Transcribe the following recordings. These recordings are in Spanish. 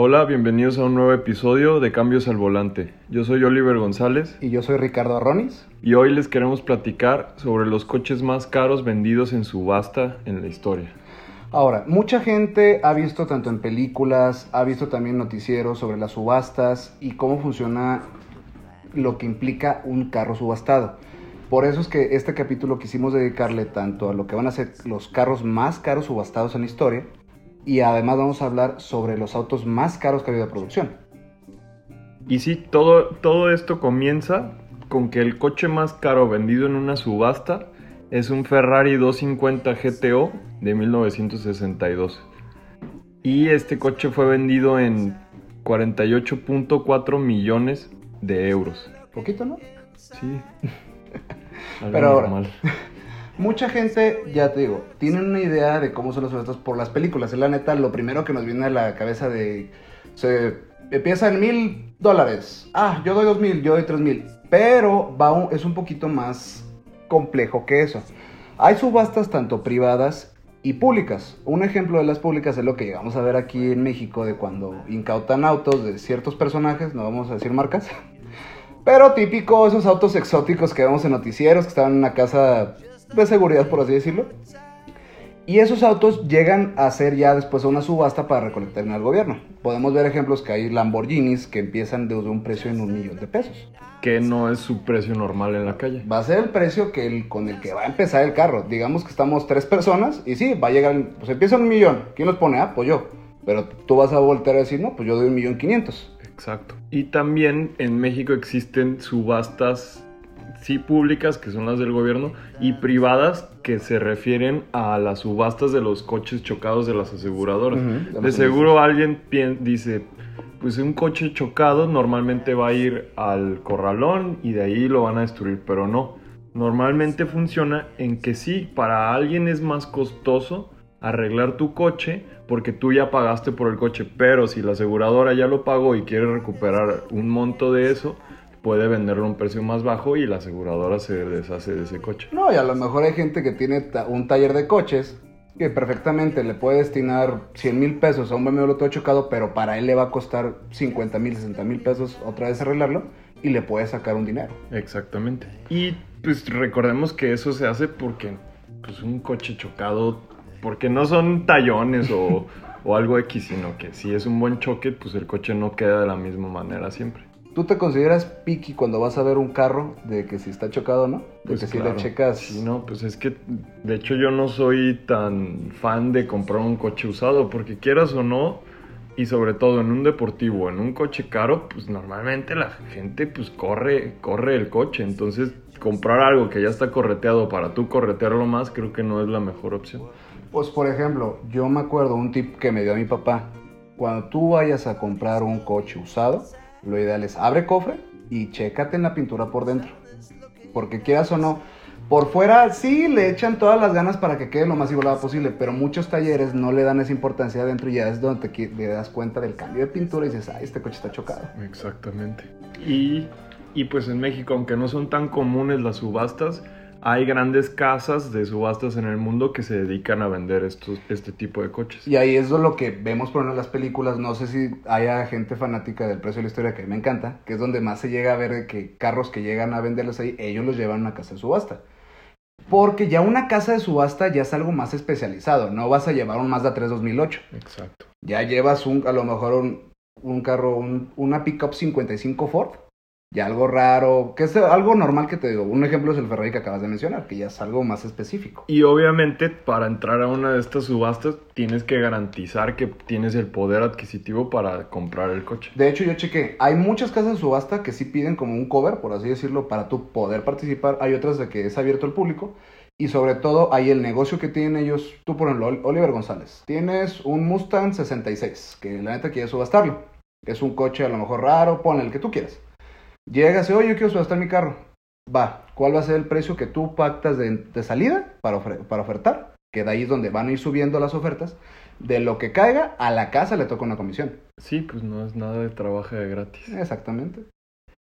Hola, bienvenidos a un nuevo episodio de Cambios al Volante. Yo soy Oliver González Y yo soy Ricardo Arronis. y hoy les queremos platicar sobre los coches más caros vendidos en subasta en la historia. Ahora, mucha gente ha visto tanto en películas, ha visto también noticieros sobre las subastas y cómo funciona lo que implica un carro subastado. Por eso es que este capítulo quisimos dedicarle tanto a lo que van a ser los carros más caros subastados en la historia y además vamos a hablar sobre los autos más caros que ha habido de producción. Y sí, todo, todo esto comienza con que el coche más caro vendido en una subasta es un Ferrari 250 GTO de 1962. Y este coche fue vendido en 48.4 millones de euros. Poquito, ¿no? Sí. Algo Pero ahora-. Mucha gente, ya te digo, tiene una idea de cómo son las subastas por las películas. Es la neta, lo primero que nos viene a la cabeza de... Se empieza en mil dólares. Ah, yo doy dos mil, yo doy tres mil. Pero va es un poquito más complejo que eso. Hay subastas tanto privadas y públicas. Un ejemplo de las públicas es lo que llegamos a ver aquí en México de cuando incautan autos de ciertos personajes, no vamos a decir marcas. Pero típico esos autos exóticos que vemos en noticieros, que estaban en una casa de seguridad, por así decirlo. Y esos autos llegan a ser ya después una subasta para recolectar en el gobierno. Podemos ver ejemplos que hay Lamborghinis que empiezan desde un precio en un millón de pesos. Que no es su precio normal en la calle. Va a ser el precio que el, con el que va a empezar el carro. Digamos que estamos tres personas y sí, va a llegar, pues empieza un millón. ¿Quién los pone? Ah, pues yo. Pero tú vas a voltear a decir, no, pues yo doy un millón quinientos. Exacto. Y también en México existen subastas, sí públicas, que son las del gobierno, y privadas, que se refieren a las subastas de los coches chocados de las aseguradoras. De seguro alguien dice, pues un coche chocado normalmente va a ir al corralón y de ahí lo van a destruir, pero no. Normalmente funciona en que sí, para alguien es más costoso arreglar tu coche porque tú ya pagaste por el coche, pero si la aseguradora ya lo pagó y quiere recuperar un monto de eso, puede venderlo a un precio más bajo y la aseguradora se deshace de ese coche. No, y a lo mejor hay gente que tiene ta- un taller de coches que perfectamente le puede destinar 100 mil pesos a un BMW todo chocado, pero para él le va a costar 50 mil, 60 mil pesos otra vez arreglarlo y le puede sacar un dinero. Exactamente. Y pues recordemos que eso se hace porque pues un coche chocado, porque no son tallones o, o algo X, sino que si es un buen choque, pues el coche no queda de la misma manera siempre. ¿Tú te consideras picky cuando vas a ver un carro de que si está chocado o no? De Pues que si claro. le checas... Sí, no, pues es que de hecho yo no soy tan fan de comprar un coche usado, porque quieras o no, y sobre todo en un deportivo, en un coche caro, pues normalmente la gente pues corre, corre el coche, entonces comprar algo que ya está correteado para tú corretearlo más, creo que no es la mejor opción. Pues por ejemplo, yo me acuerdo un tip que me dio mi papá. Cuando tú vayas a comprar un coche usado, lo ideal es abre cofre y chécate en la pintura por dentro. Porque quieras o no, por fuera sí le echan todas las ganas para que quede lo más igualado posible, pero muchos talleres no le dan esa importancia adentro y ya es donde te das cuenta del cambio de pintura y dices, ay, este coche está chocado. Exactamente. Y, y pues en México, aunque no son tan comunes las subastas, hay grandes casas de subastas en el mundo que se dedican a vender estos, este tipo de coches. Y ahí es lo que vemos por ejemplo, en las películas. No sé si haya gente fanática del precio de la historia que me encanta, que es donde más se llega a ver que carros que llegan a venderlos ahí, ellos los llevan a una casa de subasta. Porque ya una casa de subasta ya es algo más especializado. No vas a llevar un Mazda 3 2008. Exacto. Ya llevas un, a lo mejor un, un carro, un- una pickup 55 Ford. Ya algo raro, que es algo normal que te digo. Un ejemplo es el Ferrari que acabas de mencionar, que ya es algo más específico. Y obviamente para entrar a una de estas subastas tienes que garantizar que tienes el poder adquisitivo para comprar el coche. De hecho, yo chequé. Hay muchas casas de subasta que sí piden como un cover, por así decirlo, para tú poder participar. Hay otras de que es abierto al público. Y sobre todo, hay el negocio que tienen ellos. Tú, por ejemplo, Ol- Oliver González. Tienes un Mustang 66, que la neta quieres subastarlo. Es un coche a lo mejor raro, pon el que tú quieras. Llegas y, oye, yo quiero subastar mi carro. Va, ¿cuál va a ser el precio que tú pactas de, de salida para, ofre- para ofertar? Que de ahí es donde van a ir subiendo las ofertas. De lo que caiga, a la casa le toca una comisión. Sí, pues no es nada de trabajo de gratis. Exactamente.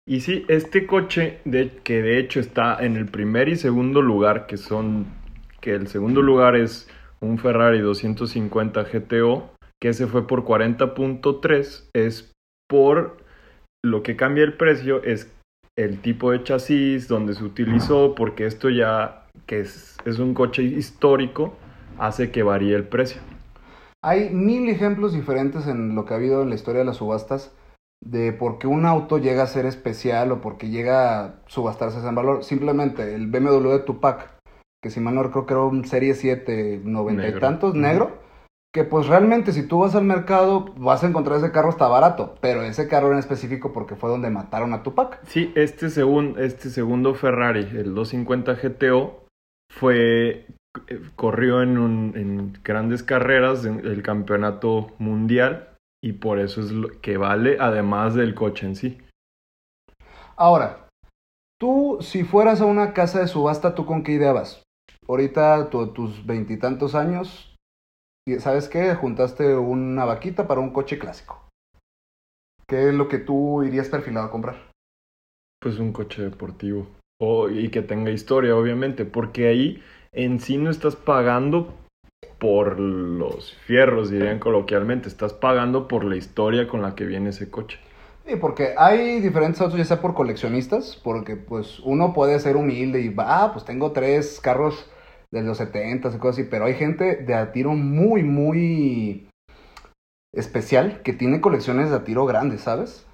Y sí, este coche de, que de hecho está en el primer y segundo lugar, que son, que el segundo lugar es un Ferrari 250 GTO, que ese fue por 40.3, es por lo que cambia el precio es el tipo de chasis donde se utilizó, porque esto ya, que es, es un coche histórico, hace que varíe el precio. Hay mil ejemplos diferentes en lo que ha habido en la historia de las subastas de por qué un auto llega a ser especial o por qué llega a subastarse en valor. Simplemente el BMW de Tupac, que si mal no creo que era un Serie 7, 90 y Negro. tantos, Ujú. negro, que pues realmente si tú vas al mercado vas a encontrar ese carro está barato, pero ese carro en específico porque fue donde mataron a Tupac. Sí, este, segun- este segundo Ferrari, el 250 GTO, fue eh, corrió en, un- en grandes carreras en el campeonato mundial y por eso es lo que vale, además del coche en sí. Ahora, tú si fueras a una casa de subasta, ¿tú con qué idea vas? Ahorita tú, tus veintitantos años, ¿sabes qué? Juntaste una vaquita para un coche clásico. ¿Qué es lo que tú irías perfilado a comprar? Pues un coche deportivo. Y que tenga historia, obviamente, porque ahí en sí no estás pagando por los fierros, dirían coloquialmente, estás pagando por la historia con la que viene ese coche. Sí, porque hay diferentes autos, ya sea por coleccionistas, porque pues uno puede ser humilde y va, ah, pues tengo tres carros de los 70 y cosas así, pero hay gente de a tiro muy, muy especial que tiene colecciones de a tiro grandes, ¿sabes?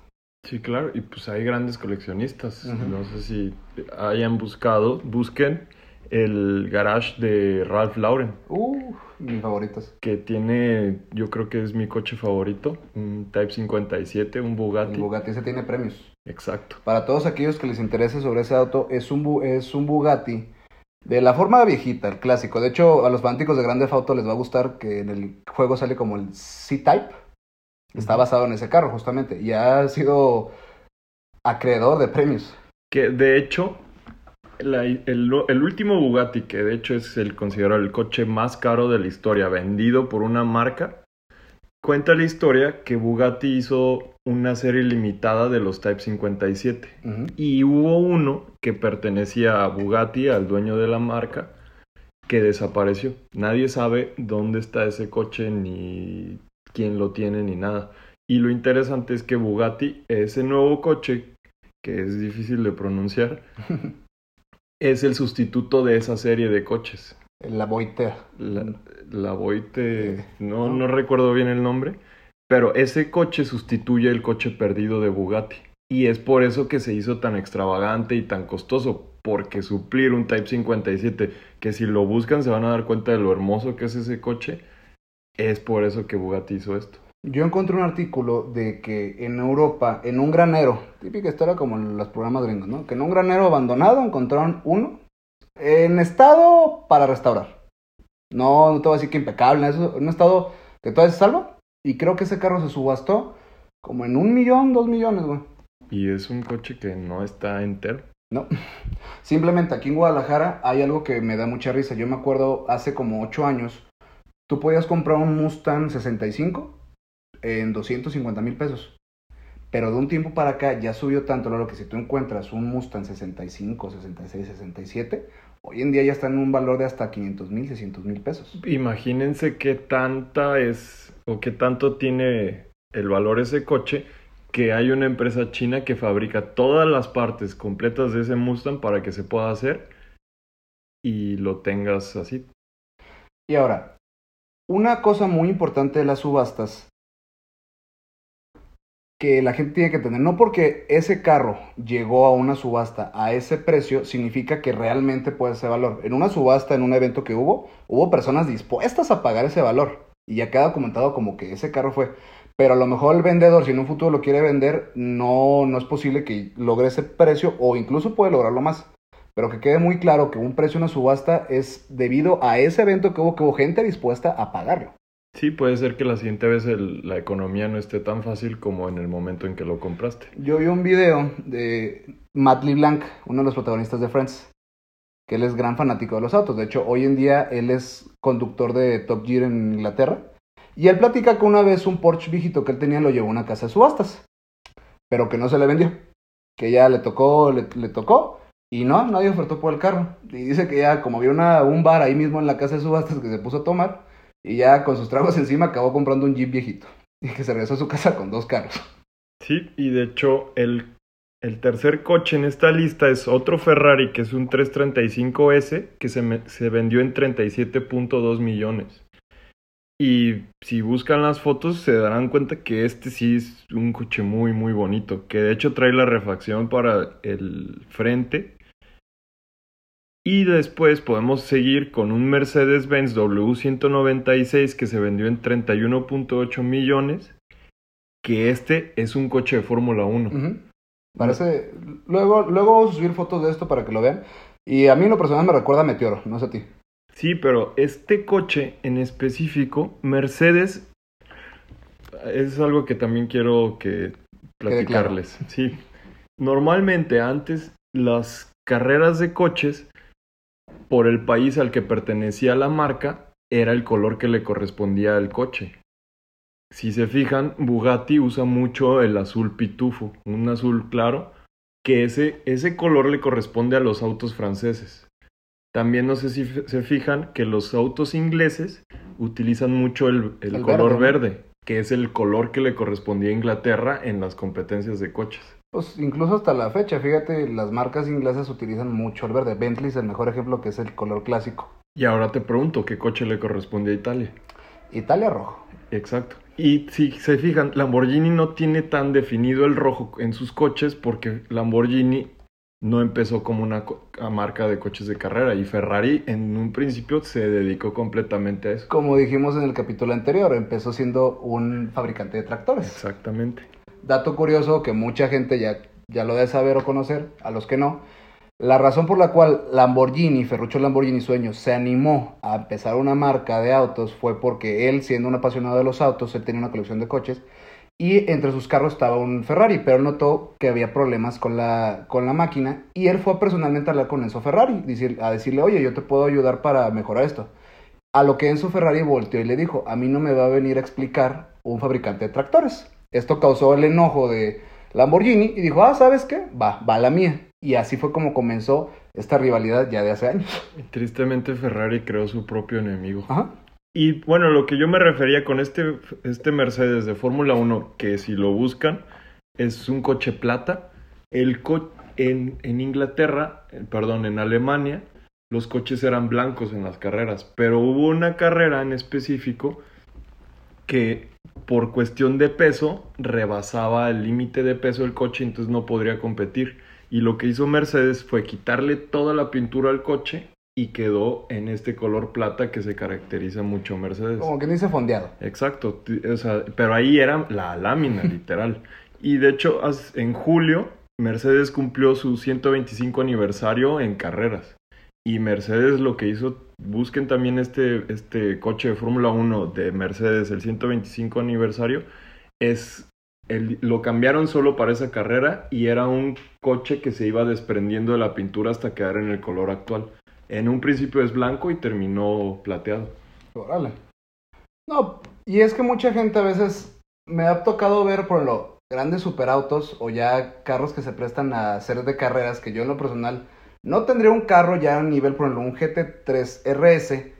Sí, claro, y pues hay grandes coleccionistas. No sé si hayan buscado, busquen el garage de Ralph Lauren, Uh, mis favoritos. que tiene, yo creo que es mi coche favorito, un Type 57, un Bugatti. El Bugatti se tiene premios. Exacto. Para todos aquellos que les interese sobre ese auto, es un, es un Bugatti de la forma viejita, el clásico. De hecho, a los fanáticos de Grande Auto les va a gustar que en el juego sale como el C-Type. Está basado en ese carro, justamente. Y ha sido acreedor de premios. Que de hecho, la- el, el último Bugatti, que de hecho es el considerado el coche más caro de la historia, vendido por una marca, cuenta la historia que Bugatti hizo una serie limitada de los Type 57. Ujú. Y hubo uno que pertenecía a Bugatti, al dueño de la marca, que desapareció. Nadie sabe dónde está ese coche, ni quién lo tiene, ni nada. Y lo interesante es que Bugatti, ese nuevo coche, que es difícil de pronunciar, es el sustituto de esa serie de coches. La Boiter. La, la Voite, no, no recuerdo bien el nombre, pero ese coche sustituye el coche perdido de Bugatti. Y es por eso que se hizo tan extravagante y tan costoso, porque suplir un Type 57, que si lo buscan se van a dar cuenta de lo hermoso que es ese coche, es por eso que Bugatti hizo esto. Yo encontré un artículo de que en Europa, en un granero, típica historia como en los programas gringos, ¿no? Que en un granero abandonado encontraron uno en estado para restaurar. No, no te voy a decir que impecable, en un estado que todavía se salva. Y creo que ese carro se subastó como en un millón, dos millones, güey. Y es un coche que no está entero. No. Simplemente aquí en Guadalajara hay algo que me da mucha risa. Yo me acuerdo hace como 8 años, tú podías comprar un Mustang 65 en 250 mil pesos. Pero de un tiempo para acá ya subió tanto lo que si tú encuentras un Mustang 65, 66, 67, hoy en día ya está en un valor de hasta 500 mil, 600 mil pesos. Imagínense qué tanta es o qué tanto tiene el valor ese coche que hay una empresa china que fabrica todas las partes completas de ese Mustang para que se pueda hacer y lo tengas así. Y ahora, una cosa muy importante de las subastas que la gente tiene que tener, no porque ese carro llegó a una subasta a ese precio, significa que realmente puede ser valor. En una subasta, en un evento que hubo, hubo personas dispuestas a pagar ese valor. Y ya queda documentado como que ese carro fue. Pero a lo mejor el vendedor, si en un futuro lo quiere vender, no, no es posible que logre ese precio o incluso puede lograrlo más. Pero que quede muy claro que un precio en una subasta es debido a ese evento que hubo, que hubo gente dispuesta a pagarlo. Sí, puede ser que la siguiente vez el- la economía no esté tan fácil como en el momento en que lo compraste. Yo vi un video de Matt LeBlanc, uno de los protagonistas de Friends, que él es gran fanático de los autos. De hecho, hoy en día él es conductor de Top Gear en Inglaterra. Y él platica que una vez un Porsche viejito que él tenía lo llevó a una casa de subastas, pero que no se le vendió. Que ya le tocó, le, tocó, y no, nadie ofertó por el carro. Y dice que ya, como había una, un bar ahí mismo en la casa de subastas que se puso a tomar, Y ya con sus tragos encima acabó comprando un Jeep viejito. Y que se regresó a su casa con dos carros. Sí, y de hecho el, el tercer coche en esta lista es otro Ferrari que es un 335S que se, se vendió en 37.2 millones. Y si buscan las fotos se darán cuenta que este sí es un coche muy muy bonito, que de hecho trae la refacción para el frente. Y después podemos seguir con un Mercedes-Benz W196 que se vendió en 31.8 millones, que este es un coche de Fórmula 1. Ujú. Parece. Luego, luego vamos a subir fotos de esto para que lo vean. Y a mí en lo personal me recuerda a Meteoro, no sé a ti. Sí, pero este coche en específico, Mercedes, es algo que también quiero que claro. platicarles. Sí. Normalmente antes las carreras de coches por el país al que pertenecía la marca era el color que le correspondía al coche. Si se fijan, Bugatti usa mucho el azul pitufo, un azul claro, que ese, ese color le corresponde a los autos franceses. También no sé si se fijan que los autos ingleses utilizan mucho el, el El color verde, verde, que es el color que le correspondía a Inglaterra en las competencias de coches. Pues incluso hasta la fecha, fíjate, las marcas inglesas utilizan mucho el verde. Bentley es el mejor ejemplo que es el color clásico. Y ahora te pregunto, ¿qué coche le corresponde a Italia? Italia rojo. Exacto. Y si se fijan, Lamborghini no tiene tan definido el rojo en sus coches porque Lamborghini no empezó como una marca de coches de carrera y Ferrari en un principio se dedicó completamente a eso. Como dijimos en el capítulo anterior, empezó siendo un fabricante de tractores. Exactamente. Dato curioso que mucha gente ya, ya lo debe saber o conocer, a los que no. La razón por la cual Lamborghini, Ferruccio Lamborghini Sueños, se animó a empezar una marca de autos fue porque él, siendo un apasionado de los autos, él tenía una colección de coches y entre sus carros estaba un Ferrari, pero notó que había problemas con la, con la máquina y él fue personalmente a hablar con Enzo Ferrari, a decirle, oye, yo te puedo ayudar para mejorar esto. A lo que Enzo Ferrari volteó y le dijo, a mí no me va a venir a explicar un fabricante de tractores. Esto causó el enojo de Lamborghini y dijo, ah, ¿sabes qué? Va, va la mía. Y así fue como comenzó esta rivalidad ya de hace años. Tristemente Ferrari creó su propio enemigo. Ajá. Y bueno, lo que yo me refería con este, este Mercedes de Fórmula 1, que si lo buscan, es un coche plata. El co en, en Inglaterra, eh, perdón, en Alemania, los coches eran blancos en las carreras, pero hubo una carrera en específico que por cuestión de peso rebasaba el límite de peso del coche, entonces no podría competir. Y lo que hizo Mercedes fue quitarle toda la pintura al coche y quedó en este color plata que se caracteriza mucho Mercedes. Como que dice fondeado. Exacto, o sea, pero ahí era la lámina, literal. Y de hecho, en julio, Mercedes cumplió su 125 aniversario en carreras. Y Mercedes lo que hizo, busquen también este, este coche de Fórmula 1 de Mercedes, el 125 aniversario, es lo cambiaron solo para esa carrera y era un coche que se iba desprendiendo de la pintura hasta quedar en el color actual. En un principio es blanco y terminó plateado. Órale. No, y es que mucha gente a veces me ha tocado ver por lo grandes superautos o ya carros que se prestan a hacer de carreras que yo en lo personal no tendría un carro ya a nivel, por ejemplo, un GT3 RS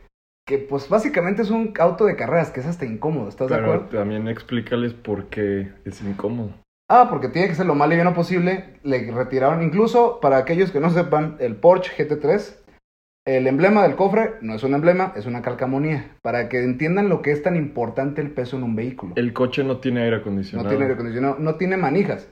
que pues básicamente es un auto de carreras que es hasta incómodo, ¿estás de acuerdo? también explícales por qué es incómodo. Ah, porque tiene que ser lo más liviano posible. Le retiraron, incluso para aquellos que no sepan, el Porsche GT3. El emblema del cofre no es un emblema, es una calcamonía. Para que entiendan lo que es tan importante el peso en un vehículo. El coche no tiene aire No acondicionado. tiene aire acondicionado, no tiene manijas,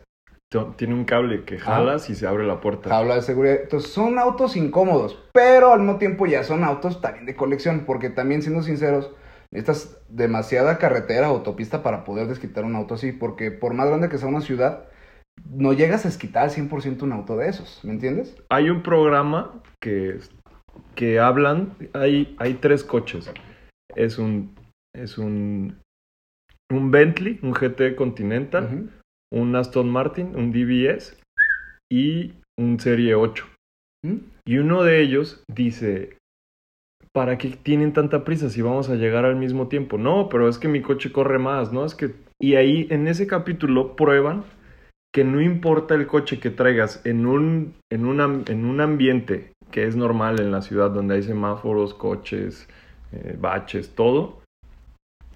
Tiene un cable que jalas y se abre la puerta. habla de seguridad. Entonces son autos incómodos, pero al mismo tiempo ya son autos también de colección. Porque también, siendo sinceros, necesitas demasiada carretera o autopista para poder desquitar un auto así. Porque por más grande que sea una ciudad, no llegas a desquitar al 100% un auto de esos. ¿Me entiendes? Hay un programa que, que hablan, hay, hay tres coches. Es un, es un, un Bentley, un GT Continental, Ujú. Un Aston Martin, un DBS y un Serie 8. ¿Mm? Y uno de ellos dice, ¿para qué tienen tanta prisa si vamos a llegar al mismo tiempo? No, pero es que mi coche corre más, ¿no? Es que... Y ahí en ese capítulo prueban que no importa el coche que traigas en un, en un, am- en un ambiente que es normal en la ciudad donde hay semáforos, coches, eh, baches, todo,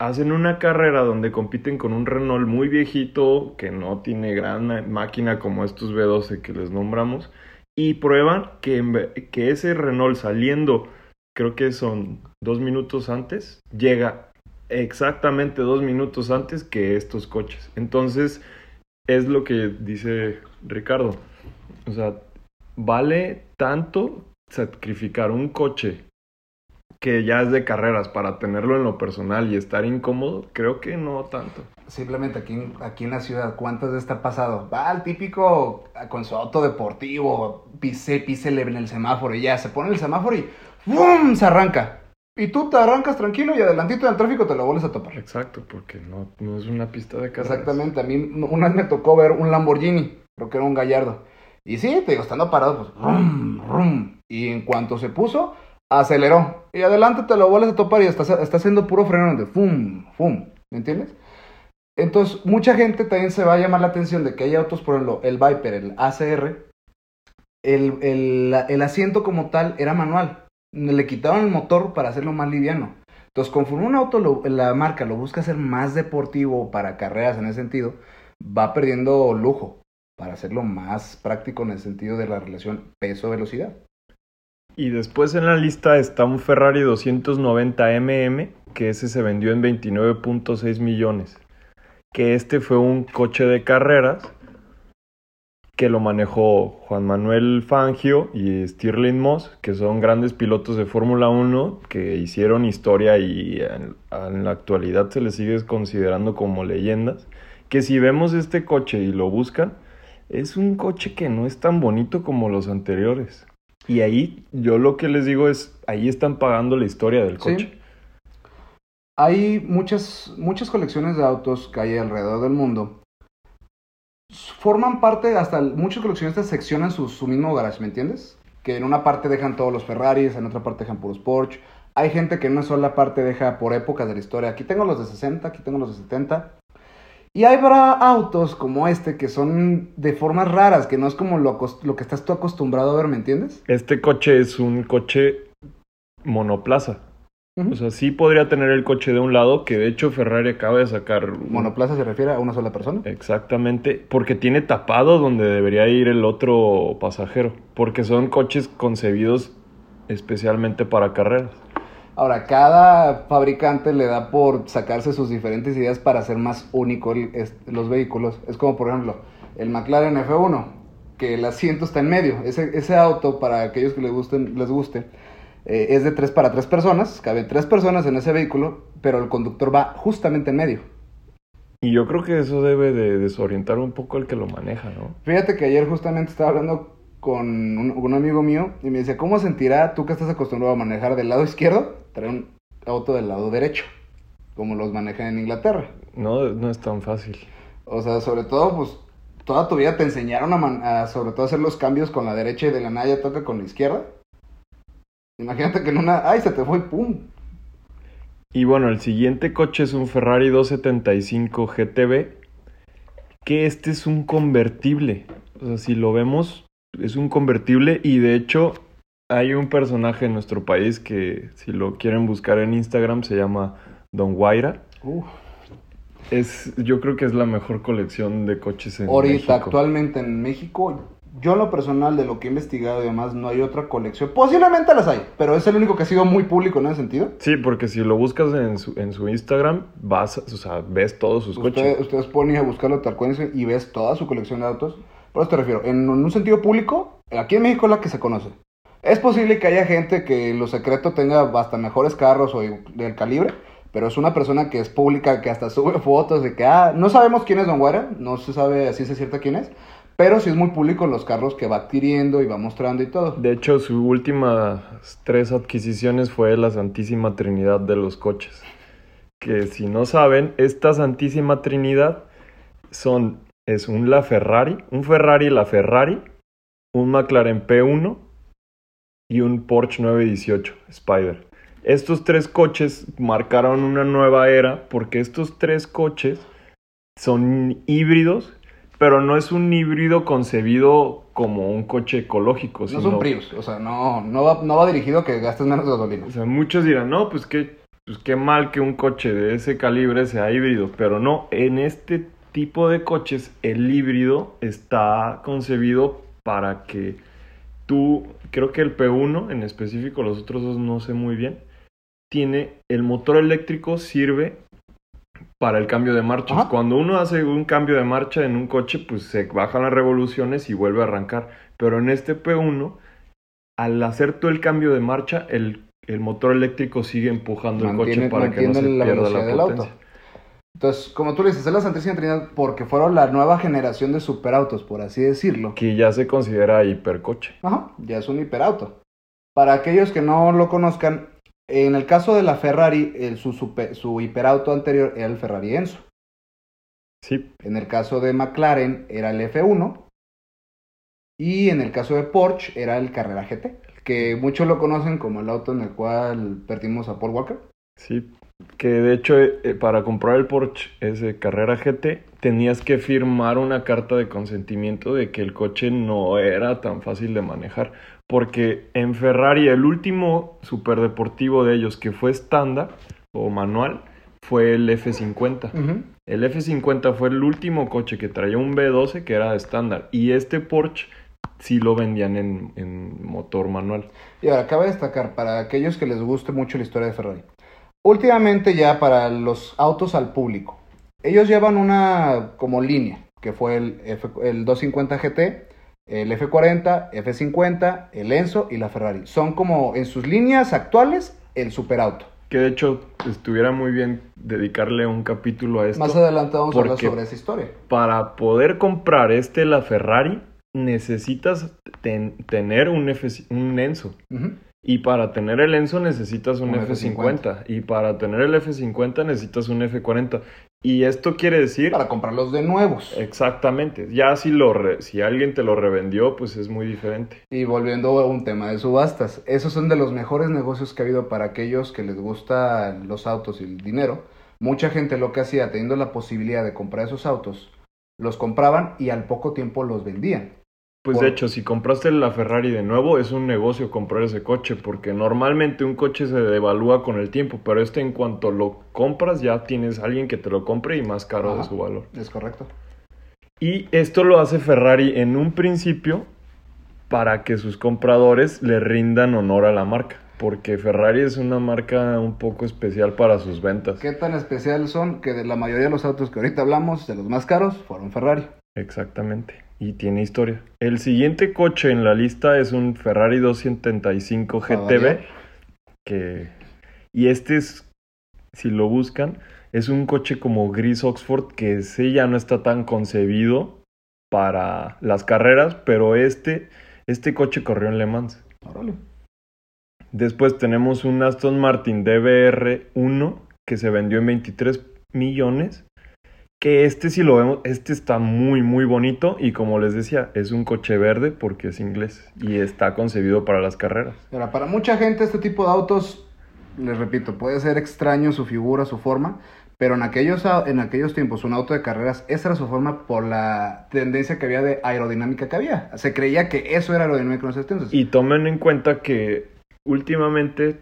hacen una carrera donde compiten con un Renault muy viejito que no tiene gran máquina como estos B12 que les nombramos y prueban que, que ese Renault saliendo, creo que son dos minutos antes, llega exactamente dos minutos antes que estos coches. Entonces, es lo que dice Ricardo. O sea, vale tanto sacrificar un coche que ya es de carreras para tenerlo en lo personal y estar incómodo, creo que no tanto. Simplemente aquí, en- aquí en la ciudad, ¿cuántas veces te ha pasado? Va al típico ah, con su auto deportivo, pise, písele en el semáforo y ya, se pone el semáforo y ¡bum! se arranca. Y tú te arrancas tranquilo y adelantito del tráfico te lo vuelves a topar. Exacto, porque no, no es una pista de carreras. Exactamente, a mí una vez me tocó ver un Lamborghini, creo que era un Gallardo. Y sí, te digo, estando parado, pues rum, rum. Y en cuanto se puso, aceleró. Y adelante te lo vuelves a topar y está, está haciendo puro freno de fum, fum. ¿Me entiendes? Entonces, mucha gente también se va a llamar la atención de que hay autos, por ejemplo, el Viper, el ACR, el, el, el asiento como tal era manual. Le quitaban el motor para hacerlo más liviano. Entonces, conforme un auto, la marca lo busca hacer más deportivo para carreras en ese sentido, va perdiendo lujo para hacerlo más práctico en el sentido de la relación peso-velocidad. Y después en la lista está un Ferrari 290 MM, que ese se vendió en 29.6 millones. Que este fue un coche de carreras que lo manejó Juan Manuel Fangio y Stirling Moss, que son grandes pilotos de Fórmula 1 que hicieron historia y en, en la actualidad se les sigue considerando como leyendas. Que si vemos este coche y lo buscan, es un coche que no es tan bonito como los anteriores. Y ahí yo lo que les digo es, ahí están pagando la historia del Sí. coche. Hay muchas, muchas colecciones de autos que hay alrededor del mundo. Forman parte, hasta muchos coleccionistas seccionan su, su mismo garage, ¿me entiendes? Que en una parte dejan todos los Ferraris, en otra parte dejan puros Porsche. Hay gente que en una sola parte deja por épocas de la historia. Aquí tengo los de 60, aquí tengo los de 70. Y hay habrá autos como este que son de formas raras, que no es como lo, lo que estás tú acostumbrado a ver, ¿me entiendes? Este coche es un coche monoplaza. O sea, sí podría tener el coche de un lado, que de hecho Ferrari acaba de sacar... Monoplaza se refiere a una sola persona. Exactamente, porque tiene tapado donde debería ir el otro pasajero, porque son coches concebidos especialmente para carreras. Ahora, cada fabricante le da por sacarse sus diferentes ideas para hacer más único el- es- los vehículos. Es como, por ejemplo, el McLaren F1, que el asiento está en medio. Ese, ese auto, para aquellos que les, gusten, les guste, eh, es de tres para tres personas. Caben tres personas en ese vehículo, pero el conductor va justamente en medio. Y yo creo que eso debe de desorientar un poco al que lo maneja, ¿no? Fíjate que ayer justamente estaba hablando con un, un amigo mío y me decía, ¿cómo sentirá tú que estás acostumbrado a manejar del lado izquierdo, traer un auto del lado derecho, como los manejan en Inglaterra? No, no es tan fácil. O sea, sobre todo, pues, toda tu vida te enseñaron a, sobre todo, hacer los cambios con la derecha y de la nada ya toca con la izquierda. Imagínate que en una, ay, se te fue, pum. Y bueno, el siguiente coche es un Ferrari 275 GTB, que este es un convertible. O sea, si lo vemos, es un convertible y de hecho hay un personaje en nuestro país que si lo quieren buscar en Instagram se llama Don Guaira. Uf. Es, yo creo que es la mejor colección de coches en Ahorita, México. actualmente en México, yo en lo personal, de lo que he investigado y demás, no hay otra colección. Posiblemente las hay, pero es el único que ha sido muy público en ese sentido. Sí, porque si lo buscas en su, en su Instagram, vas, o sea, ves todos sus Usted- coches. ustedes ponen a buscarlo tal cual y ves toda su colección de autos. Por eso te refiero, en, en un sentido público, aquí en México es la que se conoce. Es posible que haya gente que en lo secreto tenga hasta mejores carros o del calibre, pero es una persona que es pública, que hasta sube fotos de que, ah, no sabemos quién es Don Guara, no se sabe así se cierta quién es, pero sí es muy público los carros que va adquiriendo y va mostrando y todo. De hecho, su última tres adquisiciones fue la Santísima Trinidad de los coches. Que si no saben, esta Santísima Trinidad son es un La Ferrari, un Ferrari La Ferrari, un McLaren P1 y un Porsche 918 Spider. Estos tres coches marcaron una nueva era porque estos tres coches son híbridos, pero no es un híbrido concebido como un coche ecológico. No sino- son Prius, o sea, no, no, va, no va dirigido a que gastes menos gasolina. o sea, muchos dirán, no, pues qué pues qué mal que un coche de ese calibre sea híbrido, pero no, en este tipo de coches el híbrido está concebido para que tú, creo que el P1 en específico, los otros dos no sé muy bien, tiene el motor eléctrico sirve para el cambio de marchas. Ajá. Cuando uno hace un cambio de marcha en un coche, pues se bajan las revoluciones y vuelve a arrancar. Pero en este P1, al hacer todo el cambio de marcha, el, el motor eléctrico sigue empujando el coche para que no se la pierda la del auto. Entonces, como tú le dices, es la Santísima Trinidad porque fueron la nueva generación de superautos, por así decirlo. Que ya se considera hipercoche. Ajá, ya es un hiperauto. Para aquellos que no lo conozcan, en el caso de la Ferrari, el- su, super- su hiperauto anterior era el Ferrari Enzo. Sí, En el caso de McLaren era el F1. Y en el caso de Porsche era el Carrera GT, que muchos lo conocen como el auto en el cual perdimos a Paul Walker. Sí. Que de hecho, eh, eh, para comprar el Porsche, ese Carrera GT, tenías que firmar una carta de consentimiento de que el coche no era tan fácil de manejar. Porque en Ferrari, el último superdeportivo de ellos que fue estándar o manual fue el F50. El F50 fue el último coche que traía un V12 que era estándar. Y este Porsche sí lo vendían en, en motor manual. Y ahora, cabe destacar, para aquellos que les guste mucho la historia de Ferrari, últimamente ya para los autos al público, ellos llevan una como línea, que fue el, F, el 250 GT, el F40, F50, el Enzo y la Ferrari. Son como en sus líneas actuales el superauto. Que de hecho estuviera muy bien dedicarle un capítulo a esto. Más adelante vamos a hablar sobre esa historia. Para poder comprar este, la Ferrari, necesitas ten- tener un, F, un Enzo. Y para tener el Enzo necesitas un, Un F50. Y para tener el F50 necesitas un F40. Y esto quiere decir... Para comprarlos de nuevos. Exactamente. Ya si, lo re- si alguien te lo revendió, pues es muy diferente. Y volviendo a un tema de subastas, esos son de los mejores negocios que ha habido para aquellos que les gustan los autos y el dinero. Mucha gente lo que hacía, teniendo la posibilidad de comprar esos autos, los compraban y al poco tiempo los vendían. Pues Por- de hecho, si compraste la Ferrari de nuevo, es un negocio comprar ese coche, porque normalmente un coche se devalúa con el tiempo, pero este en cuanto lo compras ya tienes a alguien que te lo compre y más caro de Ajá. su valor. Es correcto. Y esto lo hace Ferrari en un principio para que sus compradores le rindan honor a la marca, porque Ferrari es una marca un poco especial para sus ventas. ¿Qué tan especial son que de la mayoría de los autos que ahorita hablamos, de los más caros, fueron Ferrari? Exactamente. Y tiene historia. El siguiente coche en la lista es un Ferrari 275 Para GTB. Que... Y este es, si lo buscan, es un coche como gris Oxford que ese ya no está tan concebido para las carreras, pero este, este coche corrió en Le Mans. Órale. Después tenemos un Aston Martin DBR1 que se vendió en 23 millones. Que este si lo vemos, este está muy muy bonito y como les decía, es un coche verde porque es inglés y está concebido para las carreras. Ahora, para mucha gente este tipo de autos, les repito, puede ser extraño su figura, su forma, pero en aquellos, en aquellos tiempos un auto de carreras, esa era su forma por la tendencia que había de aerodinámica que había. Se creía que eso era aerodinámica en esos entonces. Y tomen en cuenta que últimamente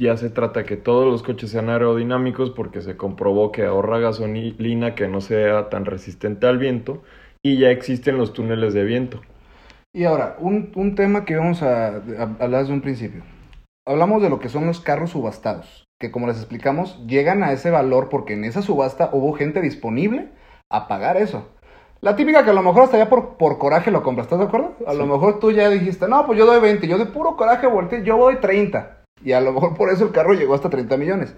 ya se trata que todos los coches sean aerodinámicos porque se comprobó que ahorra gasolina, que no sea tan resistente al viento y ya existen los túneles de viento. Y ahora, un, un tema que vamos a, a hablar desde un principio. Hablamos de lo que son los carros subastados, que como les explicamos, llegan a ese valor porque en esa subasta hubo gente disponible a pagar eso. La típica que a lo mejor hasta ya por, por coraje lo compras, ¿estás de acuerdo? A lo mejor tú ya dijiste, no, pues yo doy 20, yo de puro coraje volteé, yo doy 30. Y a lo mejor por eso el carro llegó hasta 30 millones.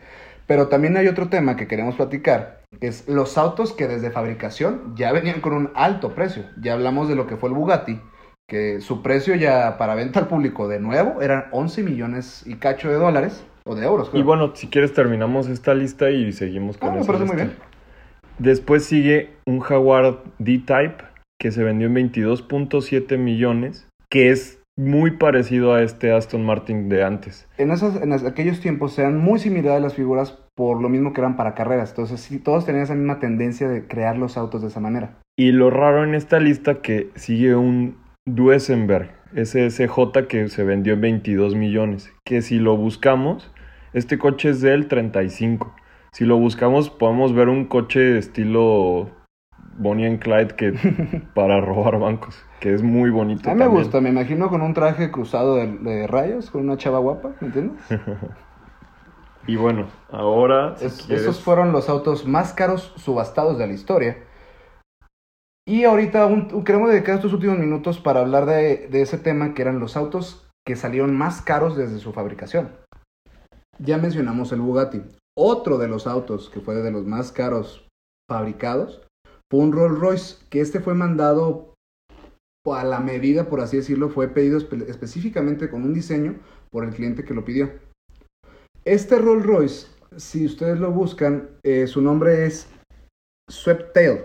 Pero también hay otro tema que queremos platicar, que es los autos que desde fabricación ya venían con un alto precio. Ya hablamos de lo que fue el Bugatti, que su precio ya para venta al público de nuevo eran 11 millones y cacho de dólares, o de euros. Y bueno, si quieres terminamos esta lista y seguimos con Ah, me parece muy lista. bien. Después sigue un Jaguar D-Type que se vendió en 22.7 millones, que es muy parecido a este Aston Martin de antes. En, esos, en aquellos tiempos eran muy similares las figuras por lo mismo que eran para carreras. Entonces, sí, todos tenían esa misma tendencia de crear los autos de esa manera. Y lo raro en esta lista que sigue un Duesenberg SSJ que se vendió en 22 millones, que si lo buscamos Este coche es del 35. Si lo buscamos, podemos ver un coche estilo Bonnie and Clyde que para robar bancos, que es muy bonito. A mí me gusta, me imagino con un traje cruzado de, de rayos, con una chava guapa, ¿me entiendes? Y bueno, ahora si Es- quieres- Esos fueron los autos más caros subastados de la historia. Y ahorita un- queremos dedicar estos últimos minutos para hablar de, de ese tema que eran los autos que salieron más caros desde su fabricación. Ya mencionamos el Bugatti. Otro de los autos que fue de los más caros fabricados fue un Rolls Royce, que este fue mandado a la medida, por así decirlo, fue pedido espe- específicamente con un diseño por el cliente que lo pidió. Este Rolls Royce, si ustedes lo buscan, eh, su nombre es Sweptail,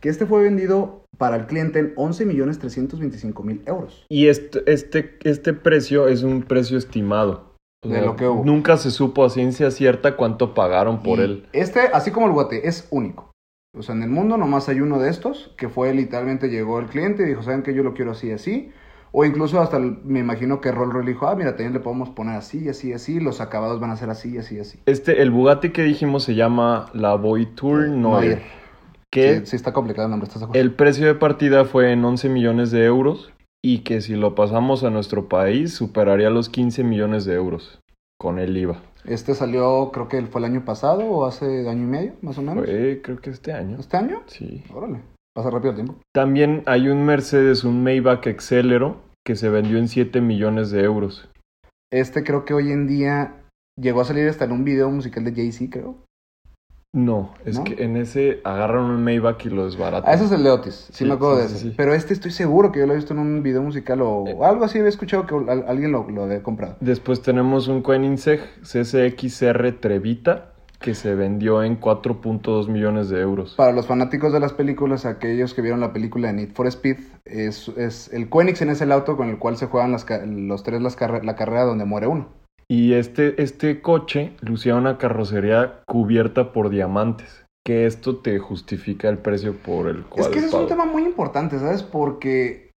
que este fue vendido para el cliente en 11.325.000 euros. Y este, este, este precio es un precio estimado. O De lo que hubo. Nunca se supo a ciencia cierta cuánto pagaron por Y él. Este, así como el Guate, es único. O sea, en el mundo nomás hay uno de estos, que fue literalmente llegó el cliente y dijo, ¿saben que Yo lo quiero así, así. O incluso hasta me imagino que Rolls Royce dijo, ah, mira, también le podemos poner así, así, así. Los acabados van a ser así, así, así. Este, el Bugatti que dijimos se llama la Voiture Noir. Noir. Que Sí, sí está complicado el nombre, el precio de partida fue en 11 millones de euros. Y que si lo pasamos a nuestro país superaría los 15 millones de euros. Con el IVA. Este salió, creo que fue el año pasado o hace año y medio, más o menos. Fue creo que este año. ¿Este año? Sí. Órale, pasa rápido el tiempo. También hay un Mercedes, un Maybach Excelero, que se vendió en 7 millones de euros. Este creo que hoy en día llegó a salir hasta en un video musical de Jay-Z, creo. No, es ¿No? que en ese agarran un Maybach y lo desbaratan. Ah, ese es el de Otis, sí, Sí, me acuerdo sí, de sí. Pero este estoy seguro que yo lo he visto en un video musical o Eh. algo así, había escuchado que al- alguien lo, lo había comprado. Después tenemos un Koenigsegg CSXR Trevita que se vendió en 4.2 millones de euros. Para los fanáticos de las películas, aquellos que vieron la película de Need for Speed, es, es el Koenigsegg es el auto con el cual se juegan las los tres las carre- la carrera donde muere uno. Y este, este coche lucía una carrocería cubierta por diamantes. Que esto te justifica el precio por el cual Es que ese es un tema muy importante, ¿sabes? Porque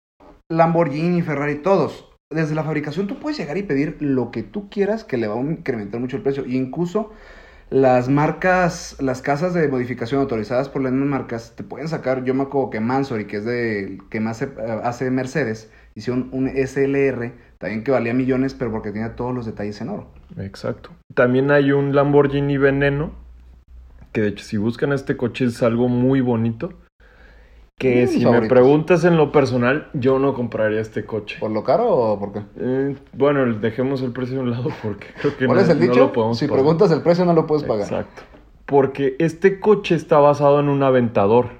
Lamborghini, Ferrari, todos, desde la fabricación tú puedes llegar y pedir lo que tú quieras que le va a incrementar mucho el precio. E incluso las marcas, las casas de modificación autorizadas por las mismas marcas, te pueden sacar, yo me acuerdo que Mansory, que es de que más hace, hace Mercedes, hicieron un SLR, también que valía millones, pero porque tenía todos los detalles en oro. Exacto. También hay un Lamborghini Veneno, que de hecho si buscan este coche es algo muy bonito. Que si me preguntas en lo personal, yo no compraría este coche. ¿Por lo caro o por qué? Eh, bueno, dejemos el precio de un lado porque creo que ¿Cuál no, es el no dicho? lo podemos si pagar. preguntas el precio no lo puedes pagar. Exacto. Porque este coche está basado en un aventador.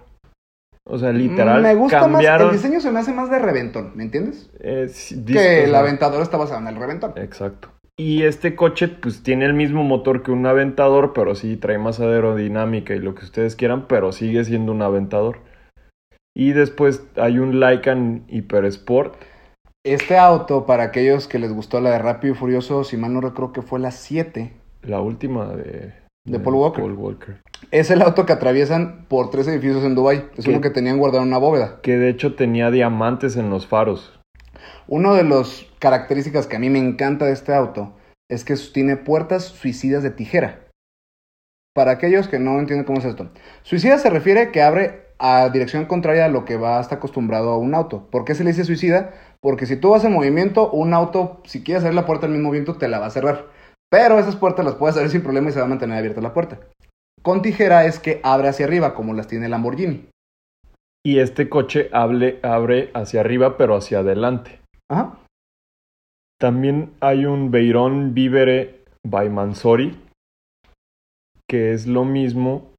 O sea, literal, Me gusta cambiaron... más, el diseño se me hace más de reventón, ¿me entiendes? eh, sí, Que el aventador está basado en el reventón. Exacto. Y este coche, pues tiene el mismo motor que un aventador, pero sí trae más aerodinámica y lo que ustedes quieran, pero sigue siendo un aventador. Y después hay un Lycan Hyper Sport. Este auto, para aquellos que les gustó la de Rápido y Furioso, si mal no recuerdo que fue la 7, La última de... De Paul Walker. Paul Walker. es el auto que atraviesan por tres edificios en Dubai. Es ¿Qué? uno que tenían guardado en una bóveda. Que de hecho tenía diamantes en los faros. Una de las características que a mí me encanta de este auto es que tiene puertas suicidas de tijera. Para aquellos que no entienden cómo es esto. Suicida se refiere que abre a dirección contraria a lo que va a estar acostumbrado a un auto. ¿Por qué se le dice suicida? Porque si tú vas en movimiento, un auto, si quieres abrir la puerta al mismo viento, te la va a cerrar. Pero esas puertas las puedes abrir sin problema y se va a mantener abierta la puerta. Con tijera es que abre hacia arriba, como las tiene el Lamborghini. Y este coche hable- abre hacia arriba, pero hacia adelante. Ajá. También hay un Veyron Vivere by Mansory, que es lo mismo,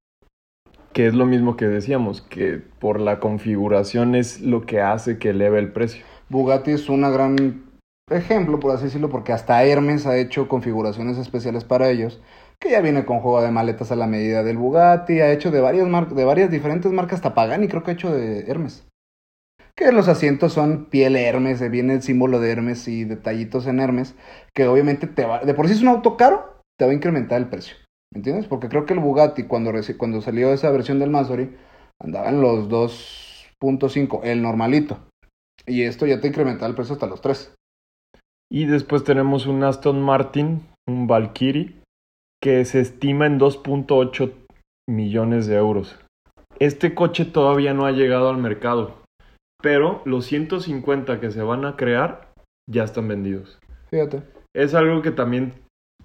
que es lo mismo que decíamos, que por la configuración es lo que hace que eleve el precio. Bugatti es un gran ejemplo, por así decirlo, porque hasta Hermes ha hecho configuraciones especiales para ellos, que ya viene con juego de maletas a la medida del Bugatti, ha hecho de varias, mar- de varias diferentes marcas, hasta Pagani creo que ha hecho de Hermes. Que los asientos son piel Hermes, eh, viene el símbolo de Hermes y detallitos en Hermes, que obviamente te va, de por sí es un auto caro, te va a incrementar el precio. ¿Me entiendes? Porque creo que el Bugatti, cuando, cuando salió esa versión del Mansory, andaba en los 2.5, el normalito. Y esto ya te incrementa el precio hasta los 3. Y después tenemos un Aston Martin un Valkyrie, que se estima en 2.8 millones de euros. Este coche todavía no ha llegado al mercado, pero los 150 que se van a crear ya están vendidos. Fíjate. Es algo que también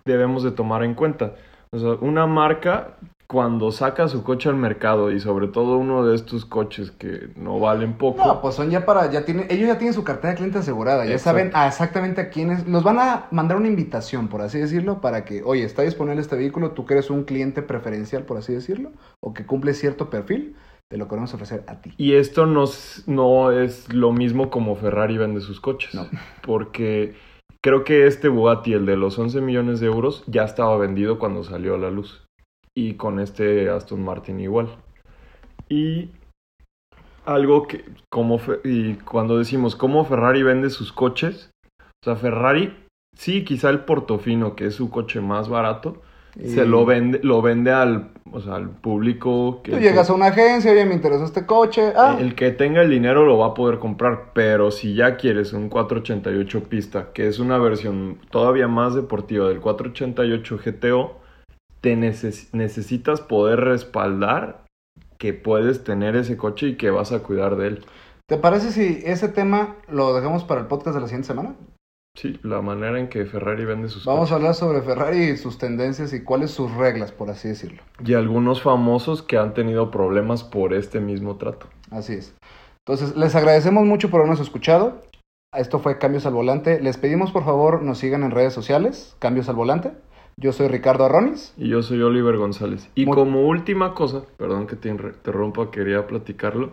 debemos de tomar en cuenta. O sea, una marca cuando saca su coche al mercado y sobre todo uno de estos coches que no valen poco. No, pues son ya para, ya tienen, ellos ya tienen su cartera de cliente asegurada, ya saben a exactamente a quiénes, los van a mandar una invitación, por así decirlo, para que, oye, está disponible este vehículo, tú que eres un cliente preferencial, por así decirlo, o que cumple cierto perfil, te lo queremos ofrecer a ti. Y esto no, es- no es lo mismo como Ferrari vende sus coches. No. Porque creo que este Bugatti, el de los 11 millones de euros, ya estaba vendido cuando salió a la luz. Y con este Aston Martin igual. Y algo que, como y cuando decimos cómo Ferrari vende sus coches, o sea, Ferrari, sí, quizá el Portofino, que es su coche más barato, Y se lo vende, lo vende al, o sea, al público que Tú llegas a una agencia, oye, me interesó este coche, ah, el que tenga el dinero lo va a poder comprar, pero si ya quieres un 488 pista, que es una versión todavía más deportiva del 488 GTO, te neces- necesitas poder respaldar que puedes tener ese coche y que vas a cuidar de él. ¿te parece si ese tema lo dejamos para el podcast de la siguiente semana? Sí, la manera en que Ferrari vende sus Vamos coches. a hablar sobre Ferrari y sus tendencias y cuáles sus reglas, por así decirlo. Y algunos famosos que han tenido problemas por este mismo trato. Así es. Entonces, les agradecemos mucho por habernos escuchado. Esto fue Cambios al Volante. Les pedimos por favor nos sigan en redes sociales, Cambios al Volante. Yo soy Ricardo Arronis. Y yo soy Oliver González. Y Muy- como última cosa, perdón que te interrumpa, quería platicarlo.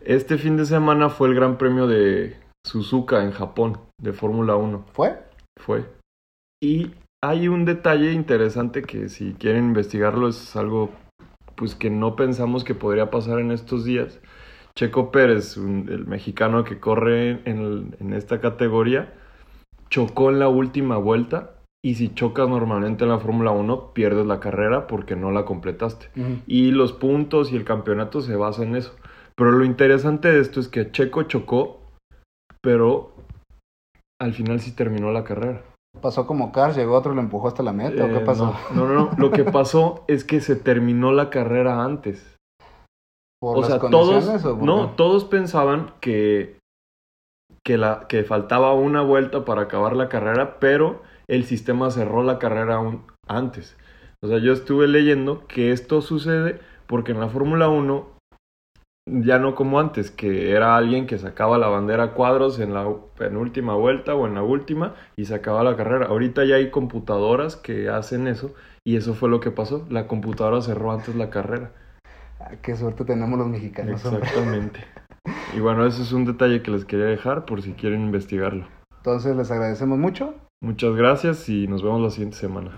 Este fin de semana fue el Gran Premio de Suzuka en Japón, de Fórmula 1. ¿Fue? Fue. Y hay un detalle interesante que si quieren investigarlo es algo pues que no pensamos que podría pasar en estos días. Checo Pérez, un- el mexicano que corre en, el- en esta categoría, chocó en la última vuelta y si chocas normalmente en la Fórmula 1 pierdes la carrera porque no la completaste. Y los puntos y el campeonato se basa en eso. Pero lo interesante de esto es que Checo chocó, pero al final sí terminó la carrera. ¿Pasó como Cars? ¿Llegó otro y lo empujó hasta la meta? ¿O qué Eh, pasó? No, no, no, no. Lo que pasó es que se terminó la carrera antes. ¿Por o las sea, condiciones todos, o por no, qué? todos pensaban que, que, la, que faltaba una vuelta para acabar la carrera, pero el sistema cerró la carrera aún antes. O sea, yo estuve leyendo que esto sucede porque en la Fórmula 1 ya no como antes, que era alguien que sacaba la bandera a cuadros en la penúltima vuelta o en la última y sacaba la carrera. Ahorita ya hay computadoras que hacen eso y eso fue lo que pasó. La computadora cerró antes la carrera. Ah, qué suerte tenemos los mexicanos. hombre. Exactamente. Y bueno, eso es un detalle que les quería dejar por si quieren investigarlo. Entonces, les agradecemos mucho. Muchas gracias y nos vemos la siguiente semana.